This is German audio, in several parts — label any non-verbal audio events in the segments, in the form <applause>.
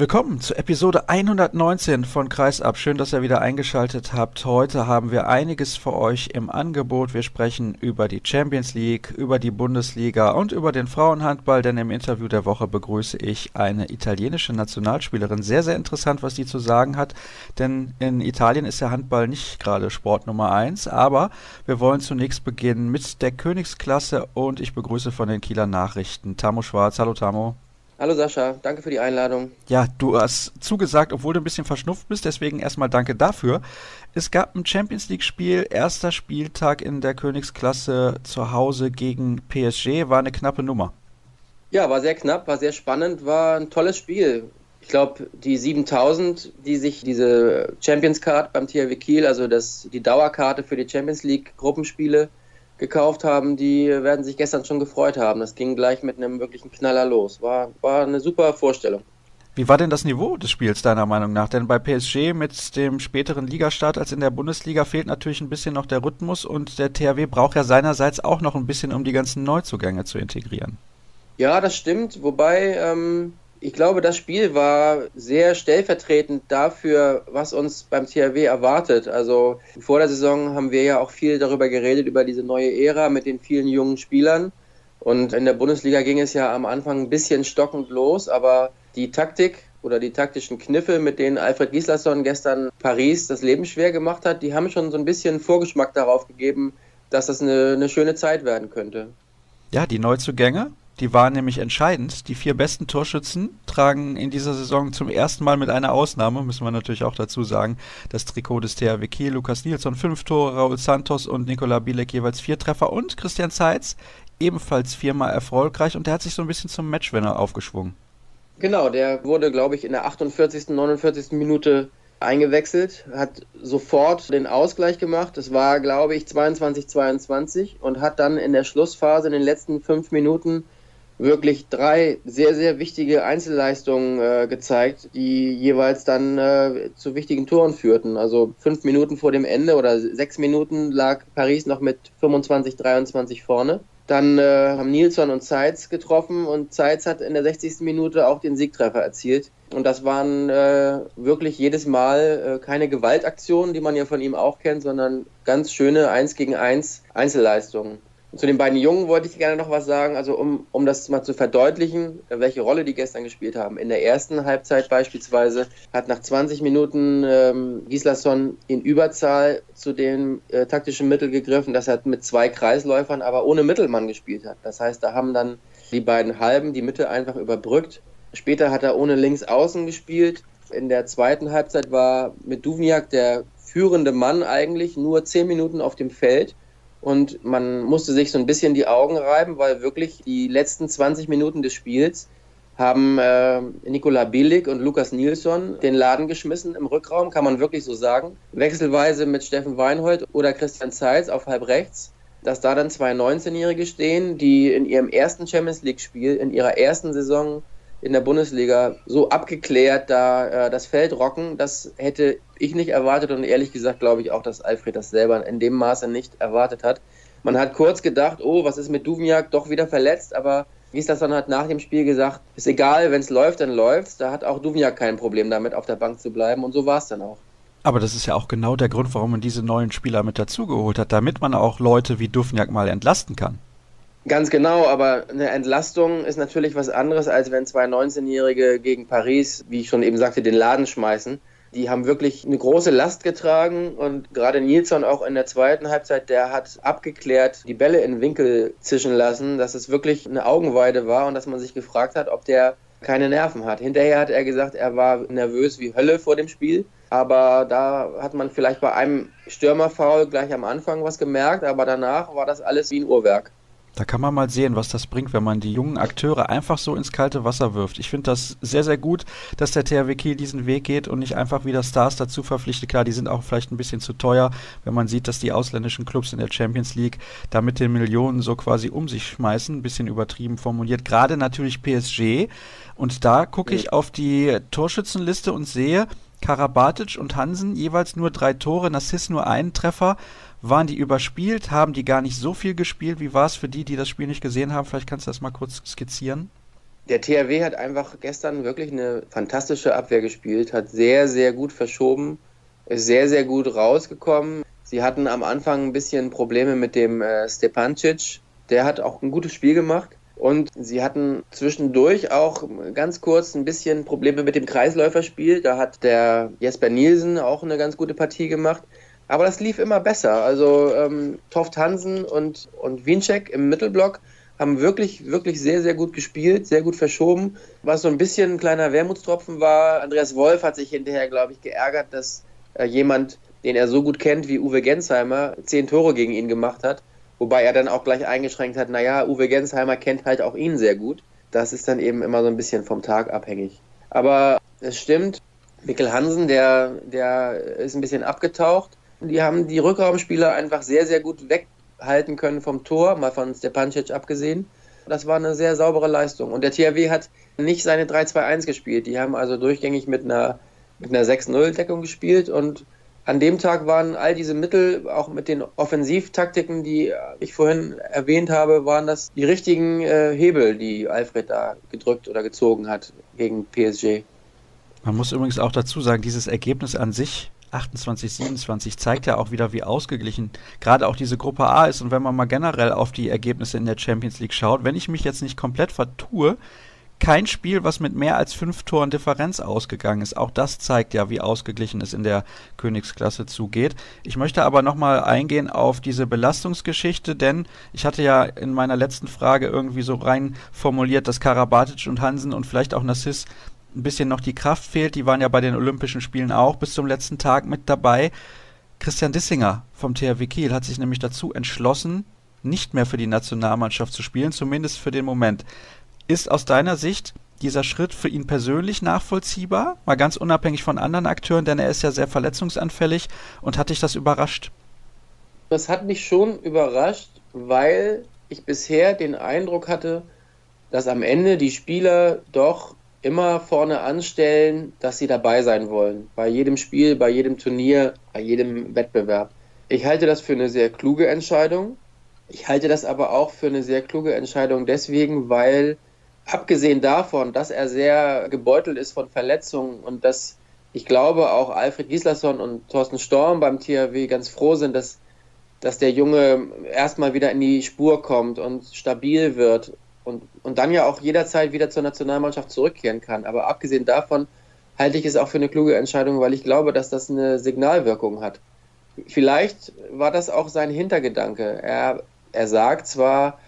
Willkommen zu Episode 119 von Kreisab. Schön, dass ihr wieder eingeschaltet habt. Heute haben wir einiges für euch im Angebot. Wir sprechen über die Champions League, über die Bundesliga und über den Frauenhandball, denn im Interview der Woche begrüße ich eine italienische Nationalspielerin. Sehr, sehr interessant, was die zu sagen hat, denn in Italien ist der Handball nicht gerade Sport Nummer 1, aber wir wollen zunächst beginnen mit der Königsklasse und ich begrüße von den Kieler Nachrichten Tamo Schwarz. Hallo Tamo. Hallo Sascha, danke für die Einladung. Ja, du hast zugesagt, obwohl du ein bisschen verschnupft bist, deswegen erstmal danke dafür. Es gab ein Champions League-Spiel, erster Spieltag in der Königsklasse zu Hause gegen PSG, war eine knappe Nummer. Ja, war sehr knapp, war sehr spannend, war ein tolles Spiel. Ich glaube, die 7000, die sich diese Champions Card beim THW Kiel, also das, die Dauerkarte für die Champions League Gruppenspiele, gekauft haben, die werden sich gestern schon gefreut haben. Das ging gleich mit einem wirklichen Knaller los. War, war eine super Vorstellung. Wie war denn das Niveau des Spiels deiner Meinung nach? Denn bei PSG mit dem späteren Ligastart als in der Bundesliga fehlt natürlich ein bisschen noch der Rhythmus und der THW braucht ja seinerseits auch noch ein bisschen, um die ganzen Neuzugänge zu integrieren. Ja, das stimmt. Wobei ähm, ich glaube, das Spiel war sehr stellvertretend dafür, was uns beim THW erwartet. Also vor der Saison haben wir ja auch viel darüber geredet, über diese neue Ära mit den vielen jungen Spielern. Und in der Bundesliga ging es ja am Anfang ein bisschen stockend los, aber die Taktik oder die taktischen Kniffe, mit denen Alfred Gislason gestern Paris das Leben schwer gemacht hat, die haben schon so ein bisschen Vorgeschmack darauf gegeben, dass das eine, eine schöne Zeit werden könnte. Ja, die Neuzugänge, die waren nämlich entscheidend. Die vier besten Torschützen tragen in dieser Saison zum ersten Mal mit einer Ausnahme, müssen wir natürlich auch dazu sagen, das Trikot des THW Kiel. Lukas Nilsson fünf Tore, Raul Santos und Nikola Bilek jeweils vier Treffer und Christian Zeitz ebenfalls viermal erfolgreich und der hat sich so ein bisschen zum Matchwinner aufgeschwungen. Genau, der wurde, glaube ich, in der 48., 49. Minute eingewechselt, hat sofort den Ausgleich gemacht. Es war, glaube ich, 22-22 und hat dann in der Schlussphase in den letzten fünf Minuten wirklich drei sehr, sehr wichtige Einzelleistungen äh, gezeigt, die jeweils dann äh, zu wichtigen Toren führten. Also fünf Minuten vor dem Ende oder sechs Minuten lag Paris noch mit 25, 23 vorne. Dann äh, haben Nilsson und Zeitz getroffen und Zeitz hat in der 60. Minute auch den Siegtreffer erzielt. Und das waren äh, wirklich jedes Mal äh, keine Gewaltaktionen, die man ja von ihm auch kennt, sondern ganz schöne 1 gegen 1 Einzelleistungen. Zu den beiden Jungen wollte ich gerne noch was sagen, also um, um das mal zu verdeutlichen, welche Rolle die gestern gespielt haben. In der ersten Halbzeit beispielsweise hat nach 20 Minuten ähm, Gislason in Überzahl zu dem äh, taktischen Mittel gegriffen, dass er mit zwei Kreisläufern, aber ohne Mittelmann gespielt hat. Das heißt, da haben dann die beiden Halben die Mitte einfach überbrückt. Später hat er ohne Linksaußen gespielt. In der zweiten Halbzeit war mit Duvniak der führende Mann eigentlich nur 10 Minuten auf dem Feld und man musste sich so ein bisschen die Augen reiben, weil wirklich die letzten 20 Minuten des Spiels haben äh, Nikola Bielik und Lukas Nilsson den Laden geschmissen im Rückraum, kann man wirklich so sagen. Wechselweise mit Steffen Weinhold oder Christian Zeitz auf halb rechts. Dass da dann zwei 19-Jährige stehen, die in ihrem ersten Champions League-Spiel, in ihrer ersten Saison in der Bundesliga so abgeklärt da äh, das Feld rocken, das hätte ich nicht erwartet und ehrlich gesagt glaube ich auch, dass Alfred das selber in dem Maße nicht erwartet hat. Man hat kurz gedacht, oh, was ist mit Duvniak, doch wieder verletzt, aber dann hat nach dem Spiel gesagt, ist egal, wenn es läuft, dann läuft's. Da hat auch Duvniak kein Problem damit, auf der Bank zu bleiben und so war es dann auch. Aber das ist ja auch genau der Grund, warum man diese neuen Spieler mit dazugeholt hat, damit man auch Leute wie Duvniak mal entlasten kann. Ganz genau, aber eine Entlastung ist natürlich was anderes, als wenn zwei 19-Jährige gegen Paris, wie ich schon eben sagte, den Laden schmeißen. Die haben wirklich eine große Last getragen und gerade Nilsson auch in der zweiten Halbzeit, der hat abgeklärt die Bälle in Winkel zischen lassen, dass es wirklich eine Augenweide war und dass man sich gefragt hat, ob der keine Nerven hat. Hinterher hat er gesagt, er war nervös wie Hölle vor dem Spiel. Aber da hat man vielleicht bei einem Stürmerfoul gleich am Anfang was gemerkt, aber danach war das alles wie ein Uhrwerk. Da kann man mal sehen, was das bringt, wenn man die jungen Akteure einfach so ins kalte Wasser wirft. Ich finde das sehr, sehr gut, dass der THW Kiel diesen Weg geht und nicht einfach wieder Stars dazu verpflichtet. Klar, die sind auch vielleicht ein bisschen zu teuer, wenn man sieht, dass die ausländischen Clubs in der Champions League da mit den Millionen so quasi um sich schmeißen. Ein bisschen übertrieben formuliert. Gerade natürlich PSG. Und da gucke ich auf die Torschützenliste und sehe, Karabatic und Hansen jeweils nur drei Tore, Nassis nur einen Treffer. Waren die überspielt? Haben die gar nicht so viel gespielt? Wie war es für die, die das Spiel nicht gesehen haben? Vielleicht kannst du das mal kurz skizzieren. Der THW hat einfach gestern wirklich eine fantastische Abwehr gespielt, hat sehr, sehr gut verschoben, ist sehr, sehr gut rausgekommen. Sie hatten am Anfang ein bisschen Probleme mit dem äh, Stepancic. Der hat auch ein gutes Spiel gemacht. Und sie hatten zwischendurch auch ganz kurz ein bisschen Probleme mit dem Kreisläuferspiel. Da hat der Jesper Nielsen auch eine ganz gute Partie gemacht. Aber das lief immer besser. Also ähm, Toft Hansen und, und Wiencheck im Mittelblock haben wirklich, wirklich sehr, sehr gut gespielt, sehr gut verschoben. Was so ein bisschen ein kleiner Wermutstropfen war, Andreas Wolf hat sich hinterher, glaube ich, geärgert, dass äh, jemand, den er so gut kennt wie Uwe Gensheimer, zehn Tore gegen ihn gemacht hat. Wobei er dann auch gleich eingeschränkt hat, naja, Uwe Gensheimer kennt halt auch ihn sehr gut. Das ist dann eben immer so ein bisschen vom Tag abhängig. Aber es stimmt, Mikkel Hansen, der, der ist ein bisschen abgetaucht. Die haben die Rückraumspieler einfach sehr, sehr gut weghalten können vom Tor, mal von Stepancic abgesehen. Das war eine sehr saubere Leistung. Und der THW hat nicht seine 3-2-1 gespielt. Die haben also durchgängig mit einer, mit einer 6-0-Deckung gespielt und an dem Tag waren all diese Mittel, auch mit den Offensivtaktiken, die ich vorhin erwähnt habe, waren das die richtigen äh, Hebel, die Alfred da gedrückt oder gezogen hat gegen PSG. Man muss übrigens auch dazu sagen, dieses Ergebnis an sich 28, 27 zeigt ja auch wieder, wie ausgeglichen gerade auch diese Gruppe A ist. Und wenn man mal generell auf die Ergebnisse in der Champions League schaut, wenn ich mich jetzt nicht komplett vertue, kein Spiel, was mit mehr als fünf Toren Differenz ausgegangen ist. Auch das zeigt ja, wie ausgeglichen es in der Königsklasse zugeht. Ich möchte aber nochmal eingehen auf diese Belastungsgeschichte, denn ich hatte ja in meiner letzten Frage irgendwie so rein formuliert, dass Karabatic und Hansen und vielleicht auch Nassis ein bisschen noch die Kraft fehlt. Die waren ja bei den Olympischen Spielen auch bis zum letzten Tag mit dabei. Christian Dissinger vom THW Kiel hat sich nämlich dazu entschlossen, nicht mehr für die Nationalmannschaft zu spielen, zumindest für den Moment. Ist aus deiner Sicht dieser Schritt für ihn persönlich nachvollziehbar? Mal ganz unabhängig von anderen Akteuren, denn er ist ja sehr verletzungsanfällig und hat dich das überrascht? Das hat mich schon überrascht, weil ich bisher den Eindruck hatte, dass am Ende die Spieler doch immer vorne anstellen, dass sie dabei sein wollen. Bei jedem Spiel, bei jedem Turnier, bei jedem Wettbewerb. Ich halte das für eine sehr kluge Entscheidung. Ich halte das aber auch für eine sehr kluge Entscheidung deswegen, weil abgesehen davon, dass er sehr gebeutelt ist von Verletzungen und dass ich glaube auch Alfred Gislason und Thorsten Storm beim THW ganz froh sind, dass, dass der Junge erstmal wieder in die Spur kommt und stabil wird und, und dann ja auch jederzeit wieder zur Nationalmannschaft zurückkehren kann. Aber abgesehen davon halte ich es auch für eine kluge Entscheidung, weil ich glaube, dass das eine Signalwirkung hat. Vielleicht war das auch sein Hintergedanke. Er, er sagt zwar,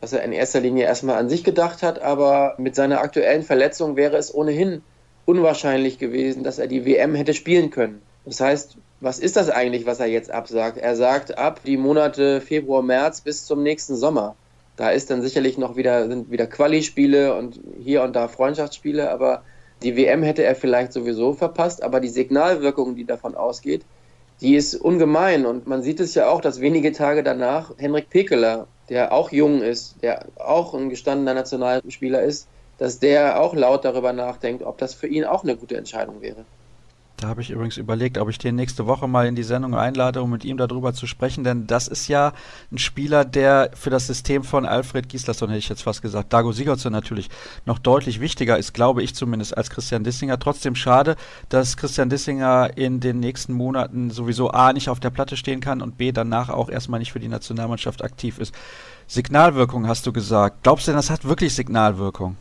dass er in erster Linie erstmal an sich gedacht hat, aber mit seiner aktuellen Verletzung wäre es ohnehin unwahrscheinlich gewesen, dass er die WM hätte spielen können. Das heißt, was ist das eigentlich, was er jetzt absagt? Er sagt ab die Monate Februar, März bis zum nächsten Sommer. Da ist dann sicherlich noch wieder, sind wieder Quali-Spiele und hier und da Freundschaftsspiele, aber die WM hätte er vielleicht sowieso verpasst, aber die Signalwirkung, die davon ausgeht, die ist ungemein und man sieht es ja auch, dass wenige Tage danach Henrik Pekeler der auch jung ist, der auch ein gestandener Nationalspieler ist, dass der auch laut darüber nachdenkt, ob das für ihn auch eine gute Entscheidung wäre. Da habe ich übrigens überlegt, ob ich den nächste Woche mal in die Sendung einlade, um mit ihm darüber zu sprechen, denn das ist ja ein Spieler, der für das System von Alfred Gislason, hätte ich jetzt fast gesagt, Dago Sigurdsson natürlich noch deutlich wichtiger ist, glaube ich zumindest, als Christian Dissinger. Trotzdem schade, dass Christian Dissinger in den nächsten Monaten sowieso A nicht auf der Platte stehen kann und B danach auch erstmal nicht für die Nationalmannschaft aktiv ist. Signalwirkung hast du gesagt. Glaubst du denn, das hat wirklich Signalwirkung?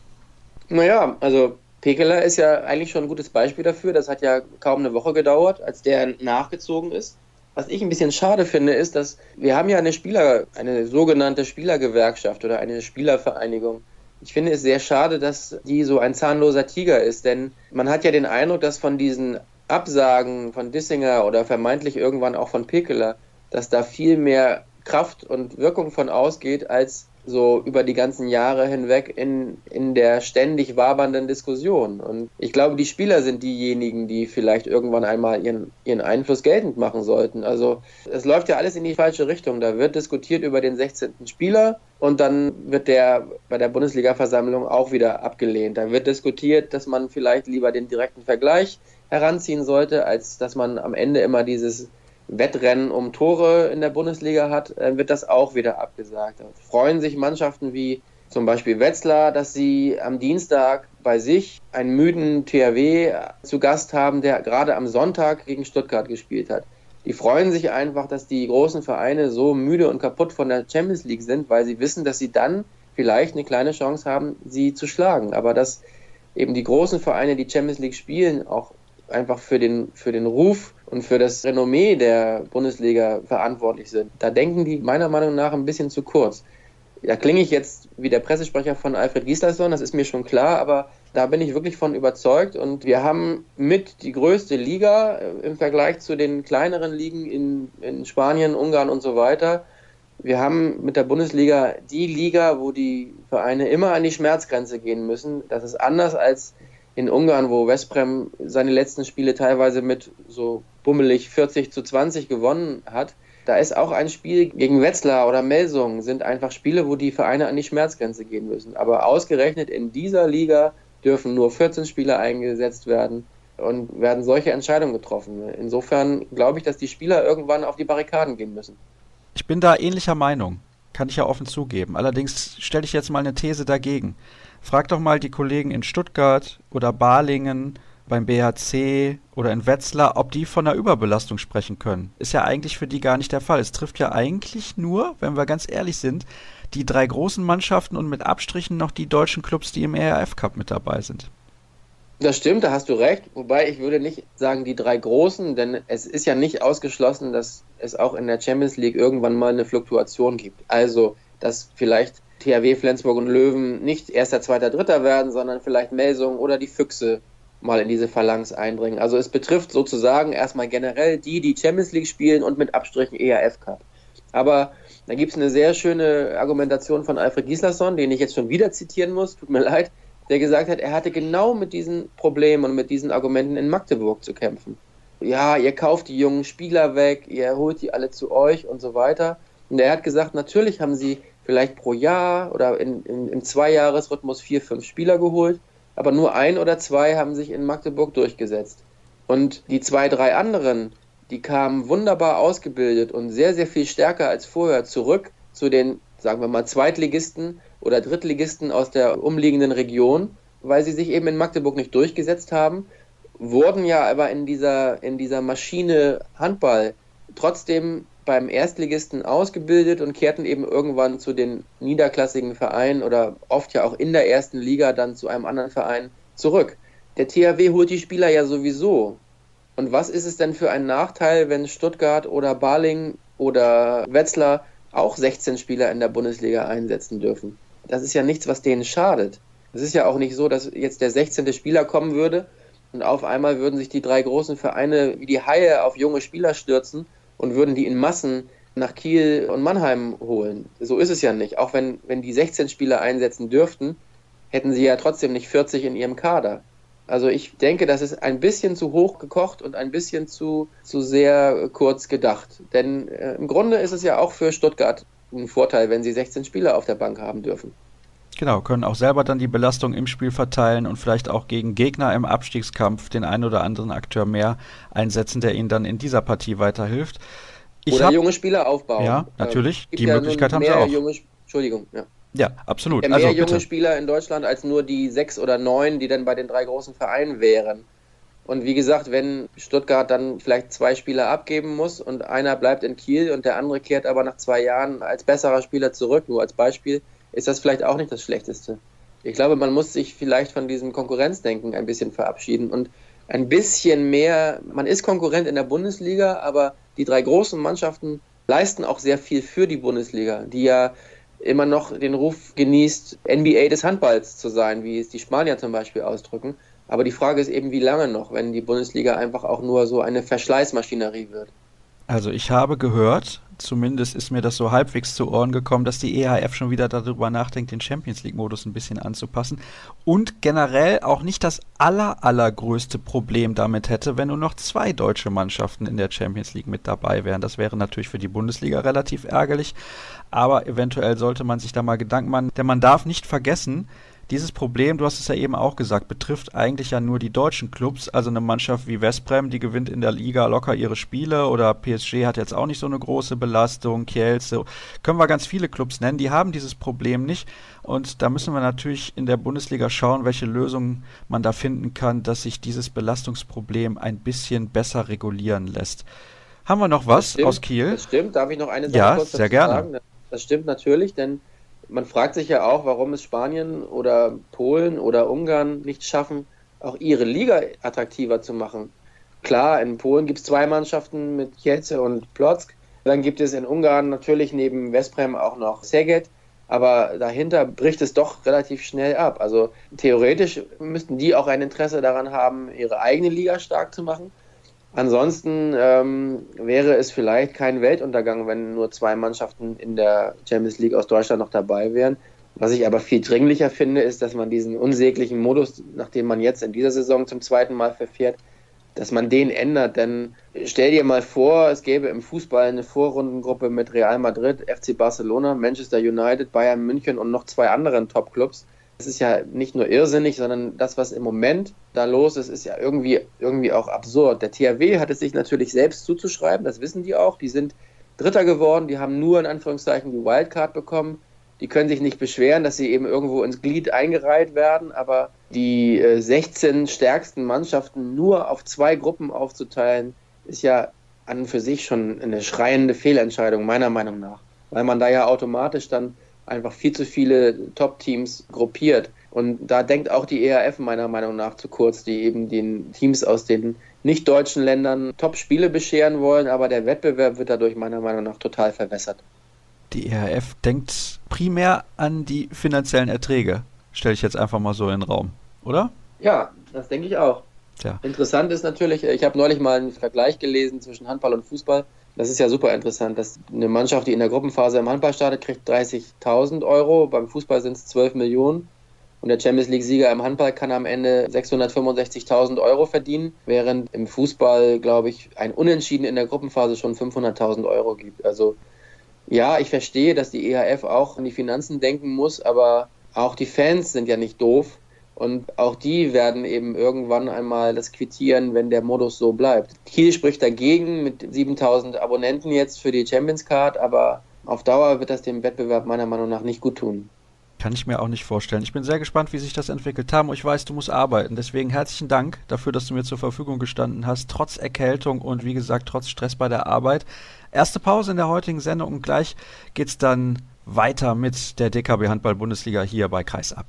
Naja, also Pekeler ist ja eigentlich schon ein gutes Beispiel dafür. Das hat ja kaum eine Woche gedauert, als der nachgezogen ist. Was ich ein bisschen schade finde, ist, dass wir haben ja eine Spieler, eine sogenannte Spielergewerkschaft oder eine Spielervereinigung. Ich finde es sehr schade, dass die so ein zahnloser Tiger ist, denn man hat ja den Eindruck, dass von diesen Absagen von Dissinger oder vermeintlich irgendwann auch von Pekeler, dass da viel mehr Kraft und Wirkung von ausgeht, als so über die ganzen Jahre hinweg in, in der ständig wabernden Diskussion. Und ich glaube, die Spieler sind diejenigen, die vielleicht irgendwann einmal ihren, ihren Einfluss geltend machen sollten. Also es läuft ja alles in die falsche Richtung. Da wird diskutiert über den 16. Spieler und dann wird der bei der Bundesliga-Versammlung auch wieder abgelehnt. Da wird diskutiert, dass man vielleicht lieber den direkten Vergleich heranziehen sollte, als dass man am Ende immer dieses Wettrennen um Tore in der Bundesliga hat, wird das auch wieder abgesagt. Da freuen sich Mannschaften wie zum Beispiel Wetzlar, dass sie am Dienstag bei sich einen müden THW zu Gast haben, der gerade am Sonntag gegen Stuttgart gespielt hat. Die freuen sich einfach, dass die großen Vereine so müde und kaputt von der Champions League sind, weil sie wissen, dass sie dann vielleicht eine kleine Chance haben, sie zu schlagen. Aber dass eben die großen Vereine, die Champions League spielen, auch einfach für den, für den Ruf und für das Renommee der Bundesliga verantwortlich sind. Da denken die meiner Meinung nach ein bisschen zu kurz. Da klinge ich jetzt wie der Pressesprecher von Alfred Gislason, das ist mir schon klar, aber da bin ich wirklich von überzeugt und wir haben mit die größte Liga äh, im Vergleich zu den kleineren Ligen in, in Spanien, Ungarn und so weiter. Wir haben mit der Bundesliga die Liga, wo die Vereine immer an die Schmerzgrenze gehen müssen. Das ist anders als in Ungarn, wo Westbrem seine letzten Spiele teilweise mit so bummelig 40 zu 20 gewonnen hat. Da ist auch ein Spiel gegen Wetzlar oder Melsung, sind einfach Spiele, wo die Vereine an die Schmerzgrenze gehen müssen. Aber ausgerechnet in dieser Liga dürfen nur 14 Spieler eingesetzt werden und werden solche Entscheidungen getroffen. Insofern glaube ich, dass die Spieler irgendwann auf die Barrikaden gehen müssen. Ich bin da ähnlicher Meinung, kann ich ja offen zugeben. Allerdings stelle ich jetzt mal eine These dagegen. Frag doch mal die Kollegen in Stuttgart oder Balingen beim BHC oder in Wetzlar, ob die von einer Überbelastung sprechen können. Ist ja eigentlich für die gar nicht der Fall. Es trifft ja eigentlich nur, wenn wir ganz ehrlich sind, die drei großen Mannschaften und mit Abstrichen noch die deutschen Clubs, die im ERF Cup mit dabei sind. Das stimmt, da hast du recht. Wobei ich würde nicht sagen die drei großen, denn es ist ja nicht ausgeschlossen, dass es auch in der Champions League irgendwann mal eine Fluktuation gibt. Also, dass vielleicht THW, Flensburg und Löwen nicht erster, zweiter, dritter werden, sondern vielleicht Melsung oder die Füchse mal in diese Phalanx eindringen. Also es betrifft sozusagen erstmal generell die, die Champions League spielen und mit Abstrichen ERF Cup. Aber da gibt es eine sehr schöne Argumentation von Alfred Gislason, den ich jetzt schon wieder zitieren muss, tut mir leid, der gesagt hat, er hatte genau mit diesen Problemen und mit diesen Argumenten in Magdeburg zu kämpfen. Ja, ihr kauft die jungen Spieler weg, ihr holt die alle zu euch und so weiter. Und er hat gesagt, natürlich haben sie vielleicht pro Jahr oder in, in, im Zweijahresrhythmus vier, fünf Spieler geholt aber nur ein oder zwei haben sich in Magdeburg durchgesetzt. Und die zwei, drei anderen, die kamen wunderbar ausgebildet und sehr, sehr viel stärker als vorher zurück zu den, sagen wir mal, Zweitligisten oder Drittligisten aus der umliegenden Region, weil sie sich eben in Magdeburg nicht durchgesetzt haben, wurden ja aber in dieser, in dieser Maschine Handball trotzdem beim Erstligisten ausgebildet und kehrten eben irgendwann zu den niederklassigen Vereinen oder oft ja auch in der ersten Liga dann zu einem anderen Verein zurück. Der THW holt die Spieler ja sowieso. Und was ist es denn für ein Nachteil, wenn Stuttgart oder Baling oder Wetzlar auch 16 Spieler in der Bundesliga einsetzen dürfen? Das ist ja nichts, was denen schadet. Es ist ja auch nicht so, dass jetzt der 16. Spieler kommen würde und auf einmal würden sich die drei großen Vereine wie die Haie auf junge Spieler stürzen und würden die in Massen nach Kiel und Mannheim holen. So ist es ja nicht. Auch wenn, wenn die 16 Spieler einsetzen dürften, hätten sie ja trotzdem nicht 40 in ihrem Kader. Also ich denke, das ist ein bisschen zu hoch gekocht und ein bisschen zu, zu sehr kurz gedacht. Denn äh, im Grunde ist es ja auch für Stuttgart ein Vorteil, wenn sie 16 Spieler auf der Bank haben dürfen. Genau, können auch selber dann die Belastung im Spiel verteilen und vielleicht auch gegen Gegner im Abstiegskampf den einen oder anderen Akteur mehr einsetzen, der ihnen dann in dieser Partie weiterhilft. Ich oder hab, junge Spieler aufbauen. Ja, natürlich. Die ja Möglichkeit haben sie auch. Junge, Entschuldigung, ja. Ja, absolut. Mehr also, junge bitte. Spieler in Deutschland als nur die sechs oder neun, die dann bei den drei großen Vereinen wären. Und wie gesagt, wenn Stuttgart dann vielleicht zwei Spieler abgeben muss und einer bleibt in Kiel und der andere kehrt aber nach zwei Jahren als besserer Spieler zurück, nur als Beispiel, ist das vielleicht auch nicht das Schlechteste. Ich glaube, man muss sich vielleicht von diesem Konkurrenzdenken ein bisschen verabschieden und ein bisschen mehr, man ist Konkurrent in der Bundesliga, aber die drei großen Mannschaften leisten auch sehr viel für die Bundesliga, die ja immer noch den Ruf genießt, NBA des Handballs zu sein, wie es die Spanier zum Beispiel ausdrücken. Aber die Frage ist eben, wie lange noch, wenn die Bundesliga einfach auch nur so eine Verschleißmaschinerie wird. Also ich habe gehört, zumindest ist mir das so halbwegs zu Ohren gekommen, dass die EHF schon wieder darüber nachdenkt, den Champions League-Modus ein bisschen anzupassen und generell auch nicht das aller, allergrößte Problem damit hätte, wenn nur noch zwei deutsche Mannschaften in der Champions League mit dabei wären. Das wäre natürlich für die Bundesliga relativ ärgerlich, aber eventuell sollte man sich da mal Gedanken machen, denn man darf nicht vergessen, dieses Problem, du hast es ja eben auch gesagt, betrifft eigentlich ja nur die deutschen Clubs. Also eine Mannschaft wie Westbrem, die gewinnt in der Liga locker ihre Spiele oder PSG hat jetzt auch nicht so eine große Belastung, Kielce, können wir ganz viele Clubs nennen, die haben dieses Problem nicht. Und da müssen wir natürlich in der Bundesliga schauen, welche Lösungen man da finden kann, dass sich dieses Belastungsproblem ein bisschen besser regulieren lässt. Haben wir noch was stimmt, aus Kiel? Das stimmt. Darf ich noch eine Sache ja, kurz sehr gerne. sagen? Das stimmt natürlich, denn man fragt sich ja auch, warum es Spanien oder Polen oder Ungarn nicht schaffen, auch ihre Liga attraktiver zu machen. Klar, in Polen gibt es zwei Mannschaften mit Kielce und Plock. Dann gibt es in Ungarn natürlich neben Westbrem auch noch Szeged aber dahinter bricht es doch relativ schnell ab. Also theoretisch müssten die auch ein Interesse daran haben, ihre eigene Liga stark zu machen. Ansonsten ähm, wäre es vielleicht kein Weltuntergang, wenn nur zwei Mannschaften in der Champions League aus Deutschland noch dabei wären. Was ich aber viel dringlicher finde, ist, dass man diesen unsäglichen Modus, nachdem man jetzt in dieser Saison zum zweiten Mal verfährt, dass man den ändert. Denn stell dir mal vor, es gäbe im Fußball eine Vorrundengruppe mit Real Madrid, FC Barcelona, Manchester United, Bayern München und noch zwei anderen Top-Clubs. Das ist ja nicht nur irrsinnig, sondern das, was im Moment da los ist, ist ja irgendwie, irgendwie auch absurd. Der THW hat es sich natürlich selbst zuzuschreiben, das wissen die auch. Die sind Dritter geworden, die haben nur in Anführungszeichen die Wildcard bekommen die können sich nicht beschweren, dass sie eben irgendwo ins Glied eingereiht werden, aber die äh, 16 stärksten Mannschaften nur auf zwei Gruppen aufzuteilen, ist ja an und für sich schon eine schreiende Fehlentscheidung, meiner Meinung nach. Weil man da ja automatisch dann einfach viel zu viele Top-Teams gruppiert. Und da denkt auch die ERF meiner Meinung nach zu kurz, die eben den Teams aus den nicht deutschen Ländern Top-Spiele bescheren wollen, aber der Wettbewerb wird dadurch meiner Meinung nach total verwässert die ERF denkt primär an die finanziellen Erträge. Stelle ich jetzt einfach mal so in den Raum, oder? Ja, das denke ich auch. Tja. Interessant ist natürlich, ich habe neulich mal einen Vergleich gelesen zwischen Handball und Fußball. Das ist ja super interessant, dass eine Mannschaft, die in der Gruppenphase im Handball startet, kriegt 30.000 Euro. Beim Fußball sind es 12 Millionen. Und der Champions League-Sieger im Handball kann am Ende 665.000 Euro verdienen, während im Fußball, glaube ich, ein Unentschieden in der Gruppenphase schon 500.000 Euro gibt. Also ja, ich verstehe, dass die EHF auch an die Finanzen denken muss, aber auch die Fans sind ja nicht doof. Und auch die werden eben irgendwann einmal das quittieren, wenn der Modus so bleibt. Kiel spricht dagegen mit 7000 Abonnenten jetzt für die Champions Card, aber auf Dauer wird das dem Wettbewerb meiner Meinung nach nicht gut tun. Kann ich mir auch nicht vorstellen. Ich bin sehr gespannt, wie sich das entwickelt. Tamo, ich weiß, du musst arbeiten. Deswegen herzlichen Dank dafür, dass du mir zur Verfügung gestanden hast, trotz Erkältung und wie gesagt, trotz Stress bei der Arbeit. Erste Pause in der heutigen Sendung und gleich geht's dann weiter mit der DKB Handball Bundesliga hier bei Kreisab.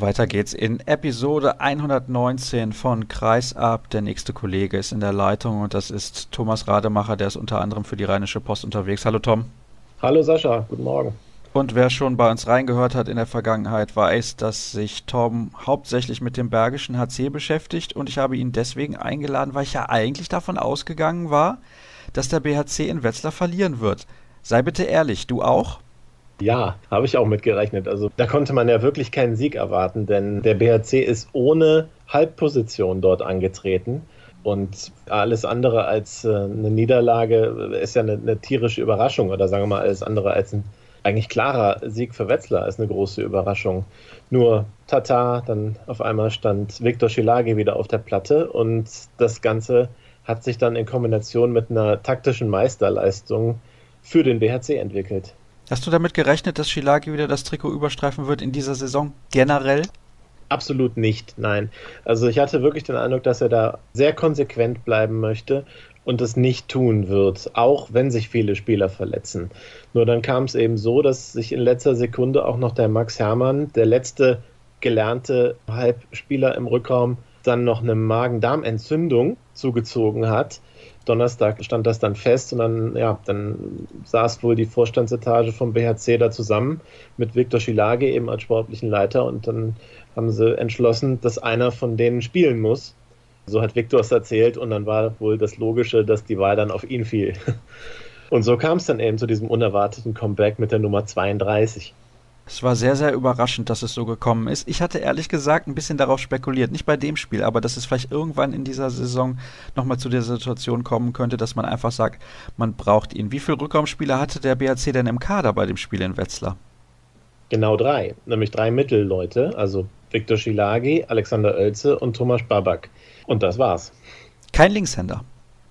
Weiter geht's in Episode 119 von Kreisab. Der nächste Kollege ist in der Leitung und das ist Thomas Rademacher, der ist unter anderem für die Rheinische Post unterwegs. Hallo Tom. Hallo Sascha, guten Morgen. Und wer schon bei uns reingehört hat in der Vergangenheit, weiß, dass sich Tom hauptsächlich mit dem Bergischen HC beschäftigt und ich habe ihn deswegen eingeladen, weil ich ja eigentlich davon ausgegangen war, dass der BHC in Wetzlar verlieren wird. Sei bitte ehrlich, du auch? Ja, habe ich auch mitgerechnet. Also da konnte man ja wirklich keinen Sieg erwarten, denn der BHC ist ohne Halbposition dort angetreten. Und alles andere als äh, eine Niederlage ist ja eine, eine, tierische Überraschung oder sagen wir mal alles andere als ein eigentlich klarer Sieg für Wetzlar ist eine große Überraschung. Nur Tata, dann auf einmal stand Viktor Schilagi wieder auf der Platte und das Ganze hat sich dann in Kombination mit einer taktischen Meisterleistung für den BHC entwickelt. Hast du damit gerechnet, dass Schilagi wieder das Trikot überstreifen wird in dieser Saison generell? Absolut nicht, nein. Also ich hatte wirklich den Eindruck, dass er da sehr konsequent bleiben möchte und es nicht tun wird, auch wenn sich viele Spieler verletzen. Nur dann kam es eben so, dass sich in letzter Sekunde auch noch der Max Hermann, der letzte gelernte Halbspieler im Rückraum, dann noch eine Magen-Darm-Entzündung zugezogen hat. Donnerstag stand das dann fest und dann, ja, dann saß wohl die Vorstandsetage vom BHC da zusammen mit Viktor Schilage eben als sportlichen Leiter und dann haben sie entschlossen, dass einer von denen spielen muss. So hat Viktor es erzählt und dann war wohl das Logische, dass die Wahl dann auf ihn fiel. <laughs> Und so kam es dann eben zu diesem unerwarteten Comeback mit der Nummer 32. Es war sehr, sehr überraschend, dass es so gekommen ist. Ich hatte ehrlich gesagt ein bisschen darauf spekuliert, nicht bei dem Spiel, aber dass es vielleicht irgendwann in dieser Saison nochmal zu der Situation kommen könnte, dass man einfach sagt, man braucht ihn. Wie viele Rückraumspieler hatte der BHC denn im Kader bei dem Spiel in Wetzlar? Genau drei, nämlich drei Mittelleute, also Viktor Schilagi, Alexander Oelze und Thomas Babak. Und das war's. Kein Linkshänder.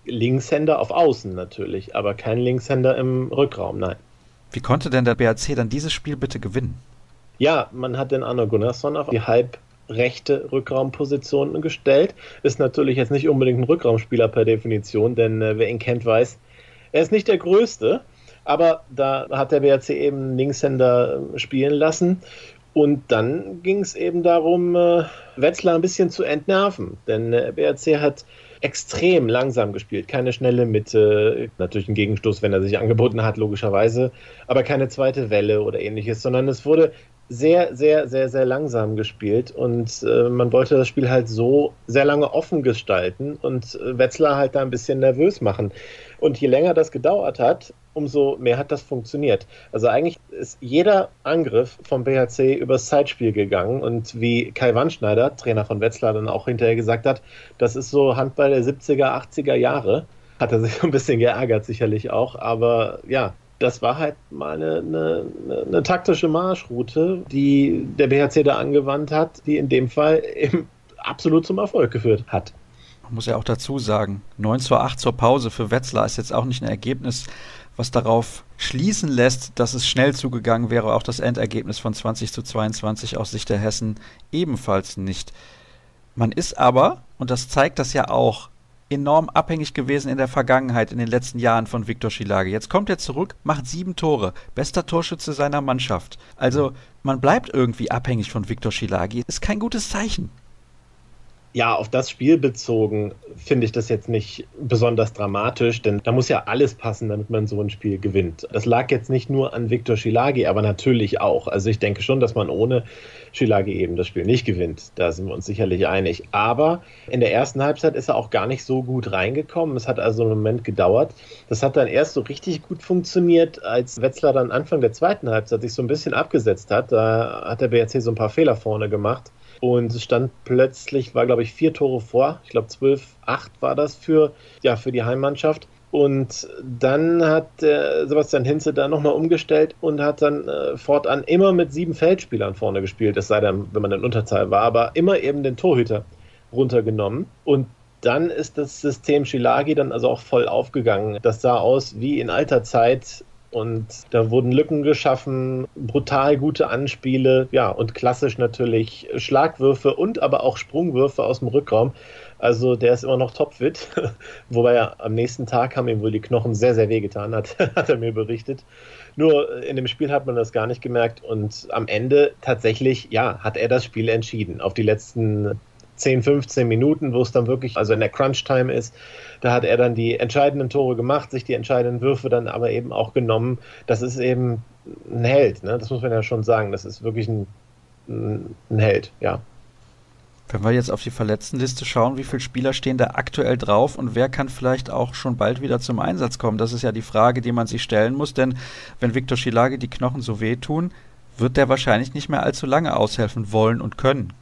Linkshänder auf Außen natürlich, aber kein Linkshänder im Rückraum, nein. Wie konnte denn der BAC dann dieses Spiel bitte gewinnen? Ja, man hat den Arno Gunnarsson auf die halbrechte Rückraumposition gestellt. Ist natürlich jetzt nicht unbedingt ein Rückraumspieler per Definition, denn äh, wer ihn kennt, weiß, er ist nicht der Größte. Aber da hat der BRC eben Linkshänder äh, spielen lassen. Und dann ging es eben darum, äh, Wetzlar ein bisschen zu entnerven. Denn der BRC hat extrem langsam gespielt. Keine schnelle Mitte, natürlich ein Gegenstoß, wenn er sich angeboten hat, logischerweise, aber keine zweite Welle oder ähnliches, sondern es wurde sehr, sehr, sehr, sehr langsam gespielt und äh, man wollte das Spiel halt so sehr lange offen gestalten und äh, Wetzlar halt da ein bisschen nervös machen. Und je länger das gedauert hat, umso mehr hat das funktioniert. Also eigentlich ist jeder Angriff vom BHC übers Zeitspiel gegangen und wie Kai Wandschneider, Trainer von Wetzlar, dann auch hinterher gesagt hat, das ist so Handball der 70er, 80er Jahre. Hat er sich ein bisschen geärgert, sicherlich auch, aber ja, das war halt mal eine, eine, eine, taktische Marschroute, die der BHC da angewandt hat, die in dem Fall eben absolut zum Erfolg geführt hat. Man muss ja auch dazu sagen, 9 zu 8 zur Pause für Wetzlar ist jetzt auch nicht ein Ergebnis, was darauf schließen lässt, dass es schnell zugegangen wäre. Auch das Endergebnis von 20 zu 22 aus Sicht der Hessen ebenfalls nicht. Man ist aber, und das zeigt das ja auch, enorm abhängig gewesen in der Vergangenheit, in den letzten Jahren von Viktor Schilage. Jetzt kommt er zurück, macht sieben Tore, bester Torschütze seiner Mannschaft. Also man bleibt irgendwie abhängig von Viktor Schilagi. Ist kein gutes Zeichen ja, auf das Spiel bezogen finde ich das jetzt nicht besonders dramatisch, denn da muss ja alles passen, damit man so ein Spiel gewinnt. Das lag jetzt nicht nur an Viktor Schilagi, aber natürlich auch. Also ich denke schon, dass man ohne Schilagi eben das Spiel nicht gewinnt. Da sind wir uns sicherlich einig. Aber in der ersten Halbzeit ist er auch gar nicht so gut reingekommen. Es hat also einen Moment gedauert. Das hat dann erst so richtig gut funktioniert, als Wetzlar dann Anfang der zweiten Halbzeit sich so ein bisschen abgesetzt hat. Da hat der BRC so ein paar Fehler vorne gemacht. Und es stand plötzlich, war glaube ich vier Tore vor. Ich glaube 12, 8 war das für, ja, für die Heimmannschaft. Und dann hat äh, Sebastian Hinze da nochmal umgestellt und hat dann äh, fortan immer mit sieben Feldspielern vorne gespielt, es sei denn, wenn man in Unterzahl war, aber immer eben den Torhüter runtergenommen. Und dann ist das System Shilagi dann also auch voll aufgegangen. Das sah aus wie in alter Zeit und da wurden Lücken geschaffen, brutal gute Anspiele, ja, und klassisch natürlich Schlagwürfe und aber auch Sprungwürfe aus dem Rückraum. Also der ist immer noch topfit, <laughs> wobei er am nächsten Tag haben ihm wohl die Knochen sehr, sehr wehgetan, hat, <laughs> hat er mir berichtet. Nur in dem Spiel hat man das gar nicht gemerkt und am Ende tatsächlich, ja, hat er das Spiel entschieden. Auf die letzten 10, 15 Minuten, wo es dann wirklich, also in der Crunch-Time ist, da hat er dann die entscheidenden Tore gemacht, sich die entscheidenden Würfe dann aber eben auch genommen. Das ist eben ein Held, ne? das muss man ja schon sagen. Das ist wirklich ein, ein Held, ja. Wenn wir jetzt auf die Verletztenliste schauen, wie viele Spieler stehen da aktuell drauf und wer kann vielleicht auch schon bald wieder zum Einsatz kommen? Das ist ja die Frage, die man sich stellen muss, denn wenn Viktor Schilage die Knochen so wehtun, wird der wahrscheinlich nicht mehr allzu lange aushelfen wollen und können.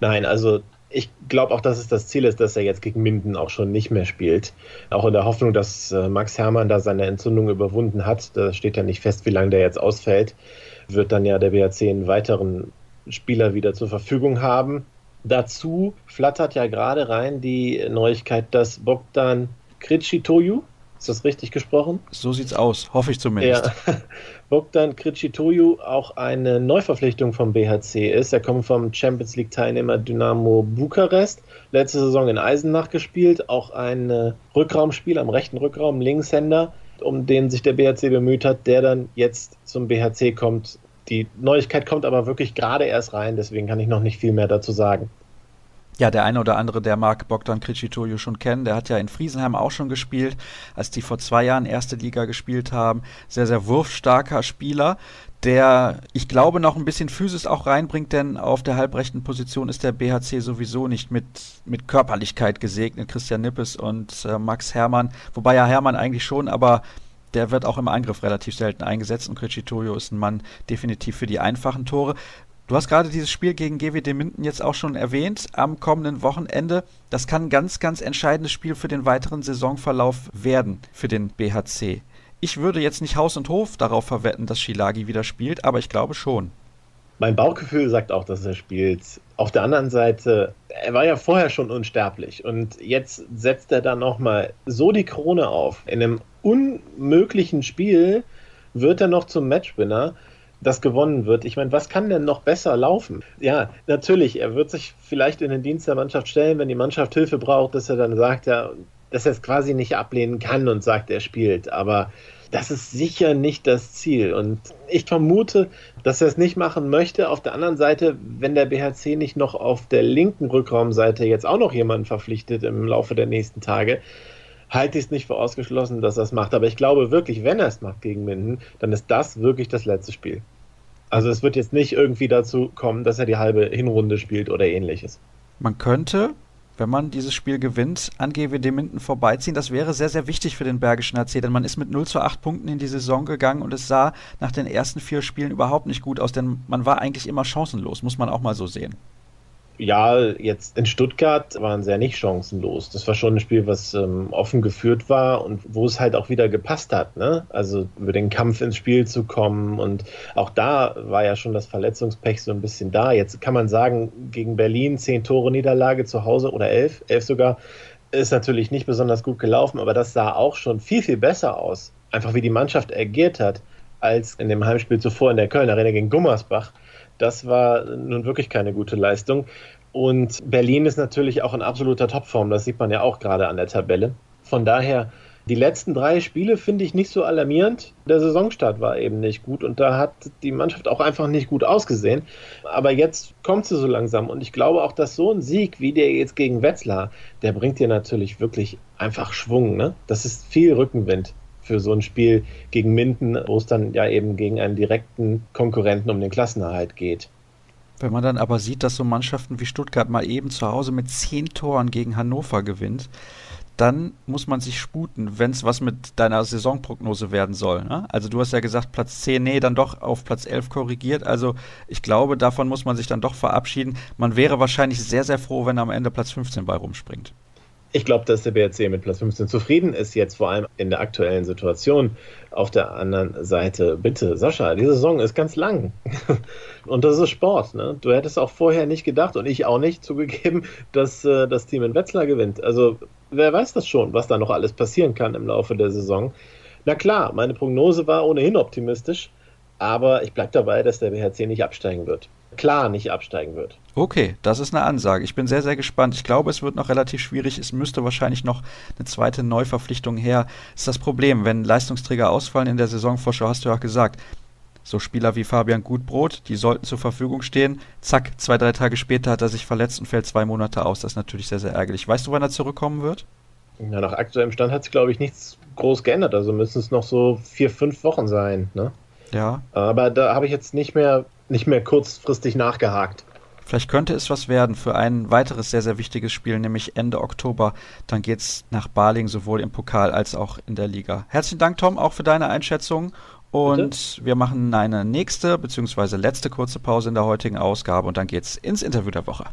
Nein, also ich glaube auch, dass es das Ziel ist, dass er jetzt gegen Minden auch schon nicht mehr spielt. Auch in der Hoffnung, dass äh, Max Hermann da seine Entzündung überwunden hat. Da steht ja nicht fest, wie lange der jetzt ausfällt. Wird dann ja der BRC einen weiteren Spieler wieder zur Verfügung haben. Dazu flattert ja gerade rein die Neuigkeit, dass Bogdan Kritschitoju, ist das richtig gesprochen? So sieht's aus, hoffe ich zumindest. Ja. <laughs> Bogdan Kritschitoju auch eine Neuverpflichtung vom BHC ist. Er kommt vom Champions League Teilnehmer Dynamo Bukarest. Letzte Saison in Eisenach gespielt. Auch ein Rückraumspiel am rechten Rückraum, Linkshänder, um den sich der BHC bemüht hat, der dann jetzt zum BHC kommt. Die Neuigkeit kommt aber wirklich gerade erst rein, deswegen kann ich noch nicht viel mehr dazu sagen. Ja, der eine oder andere, der mag Bogdan Kricitorio schon kennen. Der hat ja in Friesenheim auch schon gespielt, als die vor zwei Jahren erste Liga gespielt haben. Sehr, sehr wurfstarker Spieler, der, ich glaube, noch ein bisschen Physis auch reinbringt, denn auf der halbrechten Position ist der BHC sowieso nicht mit, mit Körperlichkeit gesegnet. Christian Nippes und äh, Max Hermann, wobei ja Hermann eigentlich schon, aber der wird auch im Angriff relativ selten eingesetzt und Cricitorio ist ein Mann definitiv für die einfachen Tore. Du hast gerade dieses Spiel gegen GWD Minden jetzt auch schon erwähnt am kommenden Wochenende. Das kann ein ganz, ganz entscheidendes Spiel für den weiteren Saisonverlauf werden für den BHC. Ich würde jetzt nicht Haus und Hof darauf verwetten, dass Shilagi wieder spielt, aber ich glaube schon. Mein Bauchgefühl sagt auch, dass er spielt. Auf der anderen Seite, er war ja vorher schon unsterblich und jetzt setzt er dann nochmal so die Krone auf. In einem unmöglichen Spiel wird er noch zum Matchwinner das gewonnen wird. Ich meine, was kann denn noch besser laufen? Ja, natürlich, er wird sich vielleicht in den Dienst der Mannschaft stellen, wenn die Mannschaft Hilfe braucht, dass er dann sagt, ja, dass er es quasi nicht ablehnen kann und sagt, er spielt. Aber das ist sicher nicht das Ziel. Und ich vermute, dass er es nicht machen möchte. Auf der anderen Seite, wenn der BHC nicht noch auf der linken Rückraumseite jetzt auch noch jemanden verpflichtet im Laufe der nächsten Tage, halte ich es nicht für ausgeschlossen, dass er es macht. Aber ich glaube wirklich, wenn er es macht gegen Minden, dann ist das wirklich das letzte Spiel. Also es wird jetzt nicht irgendwie dazu kommen, dass er die halbe Hinrunde spielt oder ähnliches. Man könnte, wenn man dieses Spiel gewinnt, an GWD Minden vorbeiziehen. Das wäre sehr, sehr wichtig für den Bergischen HC, denn man ist mit 0 zu 8 Punkten in die Saison gegangen und es sah nach den ersten vier Spielen überhaupt nicht gut aus, denn man war eigentlich immer chancenlos, muss man auch mal so sehen ja, jetzt in Stuttgart waren sie ja nicht chancenlos. Das war schon ein Spiel, was ähm, offen geführt war und wo es halt auch wieder gepasst hat. Ne? Also über den Kampf ins Spiel zu kommen und auch da war ja schon das Verletzungspech so ein bisschen da. Jetzt kann man sagen, gegen Berlin zehn Tore Niederlage zu Hause oder elf, elf sogar, ist natürlich nicht besonders gut gelaufen, aber das sah auch schon viel, viel besser aus. Einfach wie die Mannschaft agiert hat, als in dem Heimspiel zuvor in der Köln Arena gegen Gummersbach das war nun wirklich keine gute Leistung. Und Berlin ist natürlich auch in absoluter Topform, das sieht man ja auch gerade an der Tabelle. Von daher, die letzten drei Spiele finde ich nicht so alarmierend. Der Saisonstart war eben nicht gut und da hat die Mannschaft auch einfach nicht gut ausgesehen. Aber jetzt kommt sie so langsam und ich glaube auch, dass so ein Sieg wie der jetzt gegen Wetzlar, der bringt dir natürlich wirklich einfach Schwung. Ne? Das ist viel Rückenwind für so ein Spiel gegen Minden, wo es dann ja eben gegen einen direkten Konkurrenten um den Klassenerhalt geht. Wenn man dann aber sieht, dass so Mannschaften wie Stuttgart mal eben zu Hause mit zehn Toren gegen Hannover gewinnt, dann muss man sich sputen, wenn es was mit deiner Saisonprognose werden soll. Ne? Also du hast ja gesagt, Platz 10, nee, dann doch auf Platz 11 korrigiert. Also ich glaube, davon muss man sich dann doch verabschieden. Man wäre wahrscheinlich sehr, sehr froh, wenn am Ende Platz 15 bei rumspringt. Ich glaube, dass der BRC mit Platz 15 zufrieden ist, jetzt vor allem in der aktuellen Situation. Auf der anderen Seite, bitte, Sascha, die Saison ist ganz lang. <laughs> und das ist Sport. Ne? Du hättest auch vorher nicht gedacht und ich auch nicht zugegeben, dass äh, das Team in Wetzlar gewinnt. Also, wer weiß das schon, was da noch alles passieren kann im Laufe der Saison. Na klar, meine Prognose war ohnehin optimistisch, aber ich bleibe dabei, dass der BRC nicht absteigen wird klar nicht absteigen wird. Okay, das ist eine Ansage. Ich bin sehr, sehr gespannt. Ich glaube, es wird noch relativ schwierig. Es müsste wahrscheinlich noch eine zweite Neuverpflichtung her. Das ist das Problem, wenn Leistungsträger ausfallen in der Saisonvorschau, hast du ja auch gesagt. So Spieler wie Fabian Gutbrot, die sollten zur Verfügung stehen. Zack, zwei, drei Tage später hat er sich verletzt und fällt zwei Monate aus. Das ist natürlich sehr, sehr ärgerlich. Weißt du, wann er zurückkommen wird? Ja, nach aktuellem Stand hat sich, glaube ich, nichts groß geändert. Also müssen es noch so vier, fünf Wochen sein. Ne? Ja. Aber da habe ich jetzt nicht mehr nicht mehr kurzfristig nachgehakt. Vielleicht könnte es was werden für ein weiteres sehr, sehr wichtiges Spiel, nämlich Ende Oktober. Dann geht es nach Baling sowohl im Pokal als auch in der Liga. Herzlichen Dank, Tom, auch für deine Einschätzung. Und Bitte? wir machen eine nächste bzw. letzte kurze Pause in der heutigen Ausgabe und dann geht's ins Interview der Woche.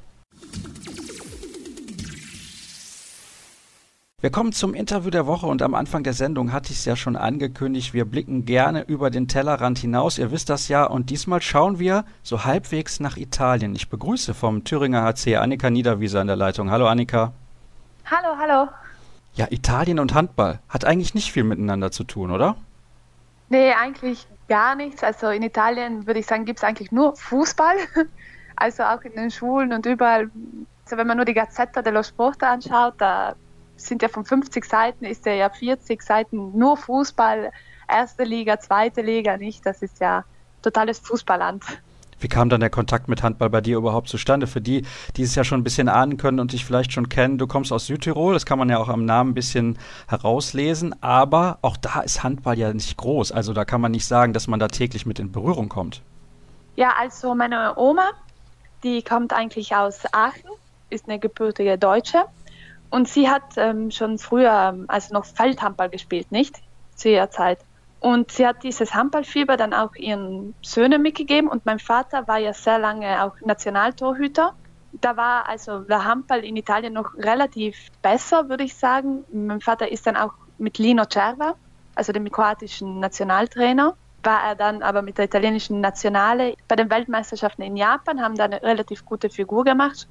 Wir kommen zum Interview der Woche und am Anfang der Sendung hatte ich es ja schon angekündigt, wir blicken gerne über den Tellerrand hinaus, ihr wisst das ja, und diesmal schauen wir so halbwegs nach Italien. Ich begrüße vom Thüringer HC Annika Niederwieser in der Leitung. Hallo Annika. Hallo, hallo. Ja, Italien und Handball hat eigentlich nicht viel miteinander zu tun, oder? Nee, eigentlich gar nichts. Also in Italien würde ich sagen, gibt es eigentlich nur Fußball. <laughs> Also auch in den Schulen und überall. Also wenn man nur die Gazzetta dello Sport anschaut, da sind ja von 50 Seiten, ist er ja 40 Seiten nur Fußball, erste Liga, zweite Liga, nicht? Das ist ja totales Fußballland. Wie kam dann der Kontakt mit Handball bei dir überhaupt zustande? Für die, die es ja schon ein bisschen ahnen können und dich vielleicht schon kennen, du kommst aus Südtirol, das kann man ja auch am Namen ein bisschen herauslesen, aber auch da ist Handball ja nicht groß. Also da kann man nicht sagen, dass man da täglich mit in Berührung kommt. Ja, also meine Oma, die kommt eigentlich aus Aachen, ist eine gebürtige Deutsche und sie hat ähm, schon früher, also noch Feldhandball gespielt, nicht? zu ihrer Zeit. Und sie hat dieses Handballfieber dann auch ihren Söhnen mitgegeben und mein Vater war ja sehr lange auch Nationaltorhüter. Da war also der Handball in Italien noch relativ besser, würde ich sagen. Mein Vater ist dann auch mit Lino Cerva, also dem kroatischen Nationaltrainer, war er dann aber mit der italienischen Nationale bei den Weltmeisterschaften in Japan, haben da eine relativ gute Figur gemacht.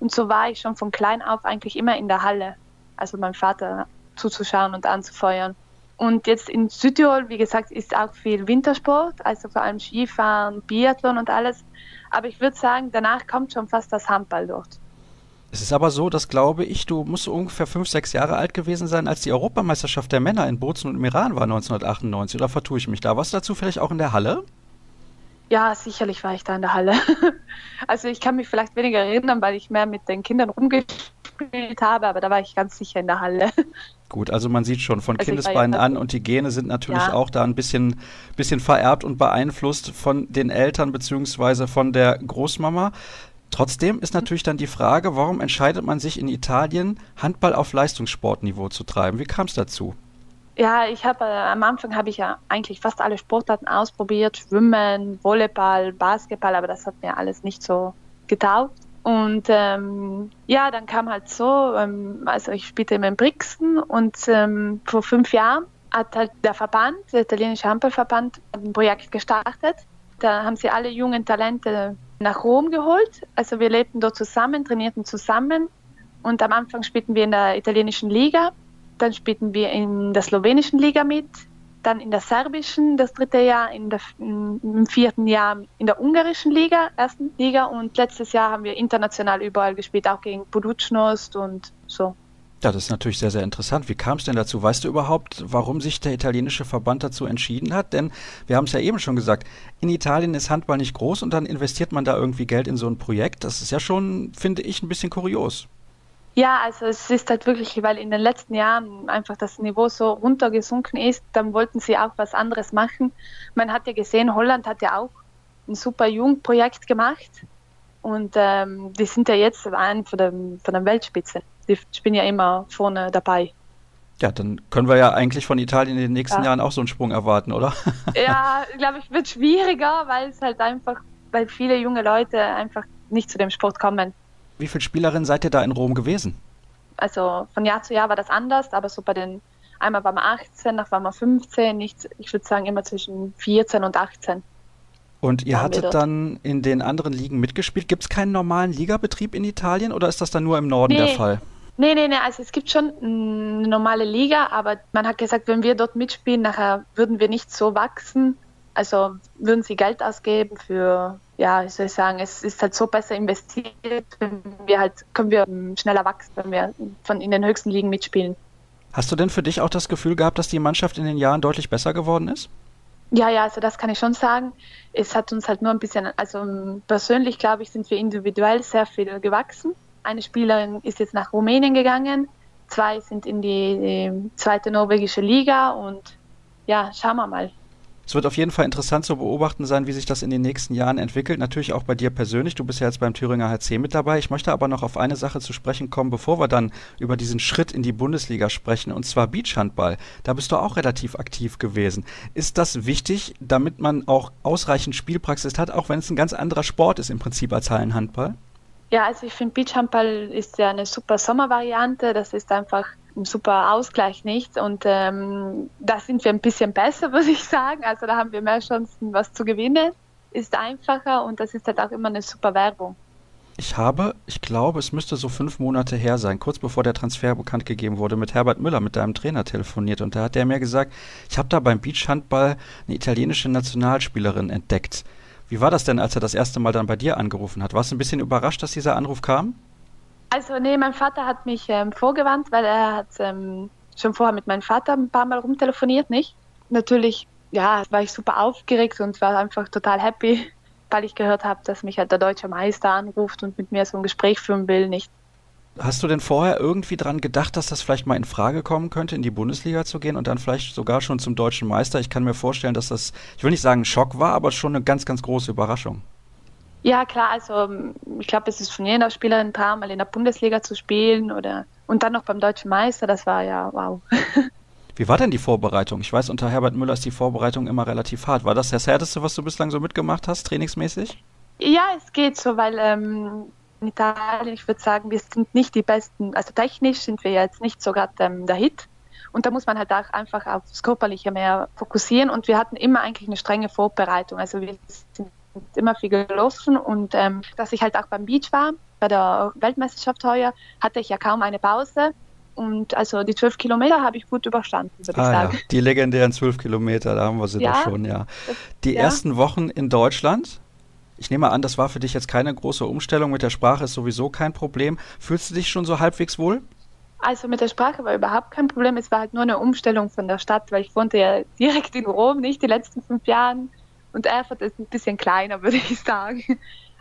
Und so war ich schon von klein auf eigentlich immer in der Halle, also meinem Vater zuzuschauen und anzufeuern. Und jetzt in Südtirol, wie gesagt, ist auch viel Wintersport, also vor allem Skifahren, Biathlon und alles. Aber ich würde sagen, danach kommt schon fast das Handball dort. Es ist aber so, dass glaube ich, du musst ungefähr fünf, sechs Jahre alt gewesen sein, als die Europameisterschaft der Männer in Bozen und im Iran war 1998. Oder vertue ich mich da? Warst du dazu vielleicht auch in der Halle? Ja, sicherlich war ich da in der Halle. <laughs> Also ich kann mich vielleicht weniger erinnern, weil ich mehr mit den Kindern rumgespielt habe, aber da war ich ganz sicher in der Halle. <laughs> Gut, also man sieht schon von also Kindesbeinen an und die Gene sind natürlich ja. auch da ein bisschen, bisschen vererbt und beeinflusst von den Eltern beziehungsweise von der Großmama. Trotzdem ist natürlich dann die Frage, warum entscheidet man sich in Italien, Handball auf Leistungssportniveau zu treiben? Wie kam es dazu? Ja, ich habe äh, am Anfang habe ich ja eigentlich fast alle Sportarten ausprobiert, Schwimmen, Volleyball, Basketball, aber das hat mir alles nicht so getaugt. Und ähm, ja, dann kam halt so, ähm, also ich spielte immer in Brixen und ähm, vor fünf Jahren hat halt der Verband, der italienische Handballverband, ein Projekt gestartet. Da haben sie alle jungen Talente nach Rom geholt. Also wir lebten dort zusammen, trainierten zusammen und am Anfang spielten wir in der italienischen Liga dann spielten wir in der slowenischen Liga mit, dann in der serbischen das dritte Jahr, in der, im vierten Jahr in der ungarischen Liga, ersten Liga und letztes Jahr haben wir international überall gespielt, auch gegen Buducnost und so. Ja, das ist natürlich sehr, sehr interessant. Wie kam es denn dazu? Weißt du überhaupt, warum sich der italienische Verband dazu entschieden hat? Denn wir haben es ja eben schon gesagt, in Italien ist Handball nicht groß und dann investiert man da irgendwie Geld in so ein Projekt. Das ist ja schon, finde ich, ein bisschen kurios. Ja, also es ist halt wirklich, weil in den letzten Jahren einfach das Niveau so runtergesunken ist, dann wollten sie auch was anderes machen. Man hat ja gesehen, Holland hat ja auch ein super Jugendprojekt gemacht und ähm, die sind ja jetzt ein von der, von der Weltspitze. Die spielen ja immer vorne dabei. Ja, dann können wir ja eigentlich von Italien in den nächsten ja. Jahren auch so einen Sprung erwarten, oder? <laughs> ja, glaube ich, wird schwieriger, weil es halt einfach, weil viele junge Leute einfach nicht zu dem Sport kommen. Wie viele Spielerinnen seid ihr da in Rom gewesen? Also von Jahr zu Jahr war das anders, aber so bei den, einmal waren wir 18, dann waren wir 15, nicht, ich würde sagen immer zwischen 14 und 18. Und ihr hattet dann in den anderen Ligen mitgespielt. Gibt es keinen normalen Ligabetrieb in Italien oder ist das dann nur im Norden nee. der Fall? Nee, nee, nee, also es gibt schon eine normale Liga, aber man hat gesagt, wenn wir dort mitspielen, nachher würden wir nicht so wachsen. Also würden sie Geld ausgeben für ja, ich soll sagen, es ist halt so besser investiert, wenn wir halt, können wir schneller wachsen, wenn wir von in den höchsten Ligen mitspielen. Hast du denn für dich auch das Gefühl gehabt, dass die Mannschaft in den Jahren deutlich besser geworden ist? Ja, ja, also das kann ich schon sagen. Es hat uns halt nur ein bisschen, also persönlich glaube ich, sind wir individuell sehr viel gewachsen. Eine Spielerin ist jetzt nach Rumänien gegangen, zwei sind in die, die zweite norwegische Liga und ja, schauen wir mal. Es wird auf jeden Fall interessant zu beobachten sein, wie sich das in den nächsten Jahren entwickelt. Natürlich auch bei dir persönlich. Du bist ja jetzt beim Thüringer HC mit dabei. Ich möchte aber noch auf eine Sache zu sprechen kommen, bevor wir dann über diesen Schritt in die Bundesliga sprechen, und zwar Beachhandball. Da bist du auch relativ aktiv gewesen. Ist das wichtig, damit man auch ausreichend Spielpraxis hat, auch wenn es ein ganz anderer Sport ist im Prinzip als Hallenhandball? Ja, also ich finde Beachhandball ist ja eine super Sommervariante. Das ist einfach ein super Ausgleich, nicht? Und ähm, da sind wir ein bisschen besser, <laughs> würde ich sagen. Also da haben wir mehr Chancen, was zu gewinnen. Ist einfacher und das ist halt auch immer eine super Werbung. Ich habe, ich glaube, es müsste so fünf Monate her sein, kurz bevor der Transfer bekannt gegeben wurde, mit Herbert Müller, mit deinem Trainer telefoniert. Und da hat er mir gesagt, ich habe da beim Beachhandball eine italienische Nationalspielerin entdeckt. Wie war das denn, als er das erste Mal dann bei dir angerufen hat? Warst du ein bisschen überrascht, dass dieser Anruf kam? Also nee, mein Vater hat mich ähm, vorgewandt, weil er hat ähm, schon vorher mit meinem Vater ein paar Mal rumtelefoniert, nicht? Natürlich, ja, war ich super aufgeregt und war einfach total happy, <laughs> weil ich gehört habe, dass mich halt der deutsche Meister anruft und mit mir so ein Gespräch führen will, nicht? Hast du denn vorher irgendwie dran gedacht, dass das vielleicht mal in Frage kommen könnte, in die Bundesliga zu gehen und dann vielleicht sogar schon zum deutschen Meister? Ich kann mir vorstellen, dass das, ich will nicht sagen Schock war, aber schon eine ganz, ganz große Überraschung. Ja, klar, also ich glaube, es ist von jeder Spielerin ein Traum, mal in der Bundesliga zu spielen oder und dann noch beim deutschen Meister, das war ja wow. <laughs> Wie war denn die Vorbereitung? Ich weiß, unter Herbert Müller ist die Vorbereitung immer relativ hart. War das das Härteste, was du bislang so mitgemacht hast, trainingsmäßig? Ja, es geht so, weil ähm, in Italien, ich würde sagen, wir sind nicht die Besten. Also technisch sind wir jetzt nicht so gerade ähm, der Hit. Und da muss man halt auch einfach aufs Körperliche mehr fokussieren. Und wir hatten immer eigentlich eine strenge Vorbereitung. Also wir sind immer viel gelaufen und ähm, dass ich halt auch beim Beach war, bei der Weltmeisterschaft heuer, hatte ich ja kaum eine Pause. Und also die zwölf Kilometer habe ich gut überstanden, würde ah, ich sagen. Ja. Die legendären zwölf Kilometer, da haben wir sie ja, doch schon, ja. Die ja. ersten Wochen in Deutschland, ich nehme an, das war für dich jetzt keine große Umstellung. Mit der Sprache ist sowieso kein Problem. Fühlst du dich schon so halbwegs wohl? Also mit der Sprache war überhaupt kein Problem. Es war halt nur eine Umstellung von der Stadt, weil ich wohnte ja <laughs> direkt in Rom, nicht die letzten fünf Jahre. Und Erfurt ist ein bisschen kleiner, <laughs> würde ich sagen.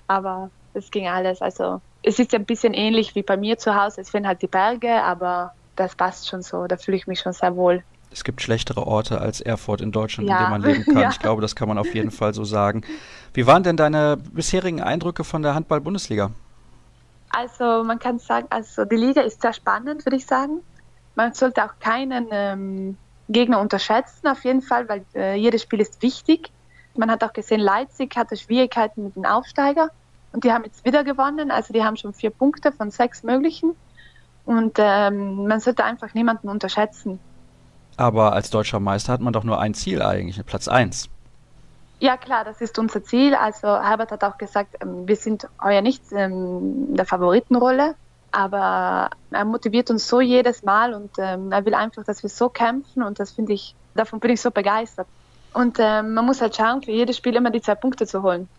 Aber es ging alles. Also es ist ein bisschen ähnlich wie bei mir zu Hause. Es fehlen halt die Berge, aber das passt schon so. Da fühle ich mich schon sehr wohl. Es gibt schlechtere Orte als Erfurt in Deutschland, ja. in denen man leben kann. <laughs> Ja. Ich glaube, das kann man auf jeden Fall so sagen. Wie waren denn deine bisherigen Eindrücke von der Handball-Bundesliga? Also man kann sagen, also die Liga ist sehr spannend, würde ich sagen. Man sollte auch keinen ähm, Gegner unterschätzen, auf jeden Fall, weil äh, jedes Spiel ist wichtig. Man hat auch gesehen, Leipzig hatte Schwierigkeiten mit dem Aufsteiger und die haben jetzt wieder gewonnen. Also die haben schon vier Punkte von sechs möglichen. Und ähm, man sollte einfach niemanden unterschätzen. Aber als deutscher Meister hat man doch nur ein Ziel eigentlich, Platz 1. Ja klar, das ist unser Ziel. Also Herbert hat auch gesagt, ähm, wir sind heuer nicht ähm, in der Favoritenrolle, aber er motiviert uns so jedes Mal und ähm, er will einfach, dass wir so kämpfen und das finde ich, davon bin ich so begeistert. Und ähm, man muss halt schauen, für jedes Spiel immer die zwei Punkte zu holen.